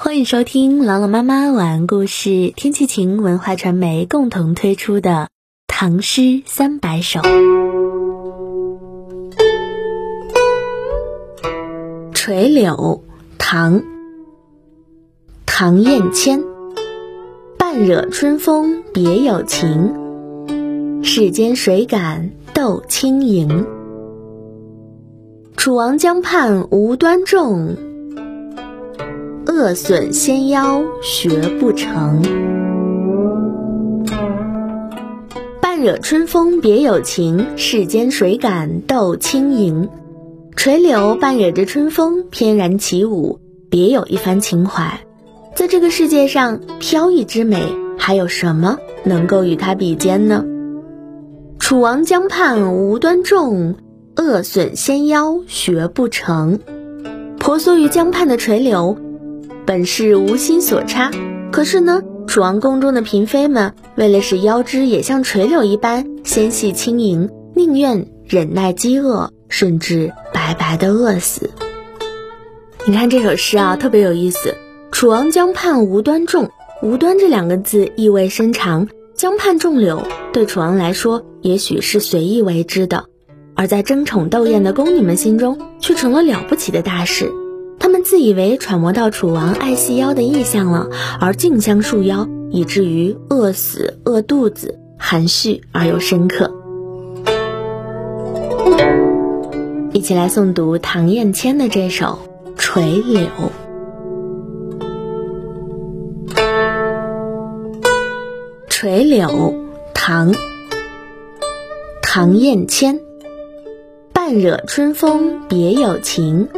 欢迎收听朗朗妈妈晚安故事，天气晴文化传媒共同推出的《唐诗三百首》。垂柳，唐，唐彦谦。半惹春风别有情，世间谁敢斗轻盈？楚王江畔无端重。恶损纤腰学不成，半惹春风别有情，世间谁敢斗轻盈？垂柳半惹着春风翩然起舞，别有一番情怀。在这个世界上，飘逸之美，还有什么能够与它比肩呢？楚王江畔无端重，恶损纤腰学不成。婆娑于江畔的垂柳。本是无心所插，可是呢，楚王宫中的嫔妃们为了使腰肢也像垂柳一般纤细轻盈，宁愿忍耐饥饿，甚至白白的饿死。你看这首诗啊，特别有意思。楚王江畔无端种，无端这两个字意味深长。江畔种柳，对楚王来说也许是随意为之的，而在争宠斗艳的宫女们心中，却成了了不起的大事。他们自以为揣摩到楚王爱细腰的意象了，而竞相束腰，以至于饿死、饿肚子，含蓄而又深刻。一起来诵读唐彦谦的这首《垂柳》。《垂柳》唐·唐彦谦，半惹春风别有情。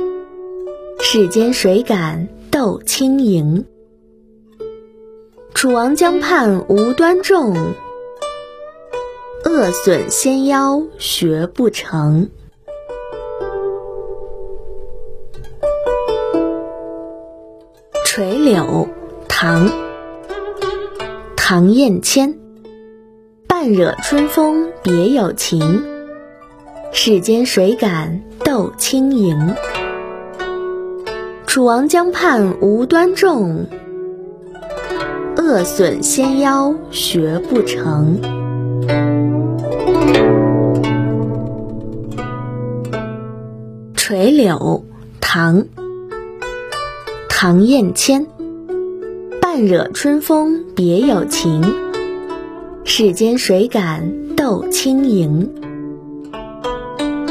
世间谁敢斗轻盈？楚王江畔无端重，恶损纤腰学不成。垂柳，唐·唐彦谦。半惹春风别有情，世间谁敢斗轻盈？楚王江畔无端重，恶损仙腰学不成。垂柳，唐·唐彦谦。半惹春风别有情，世间谁敢斗轻盈？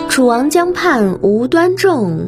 楚王江畔无端重。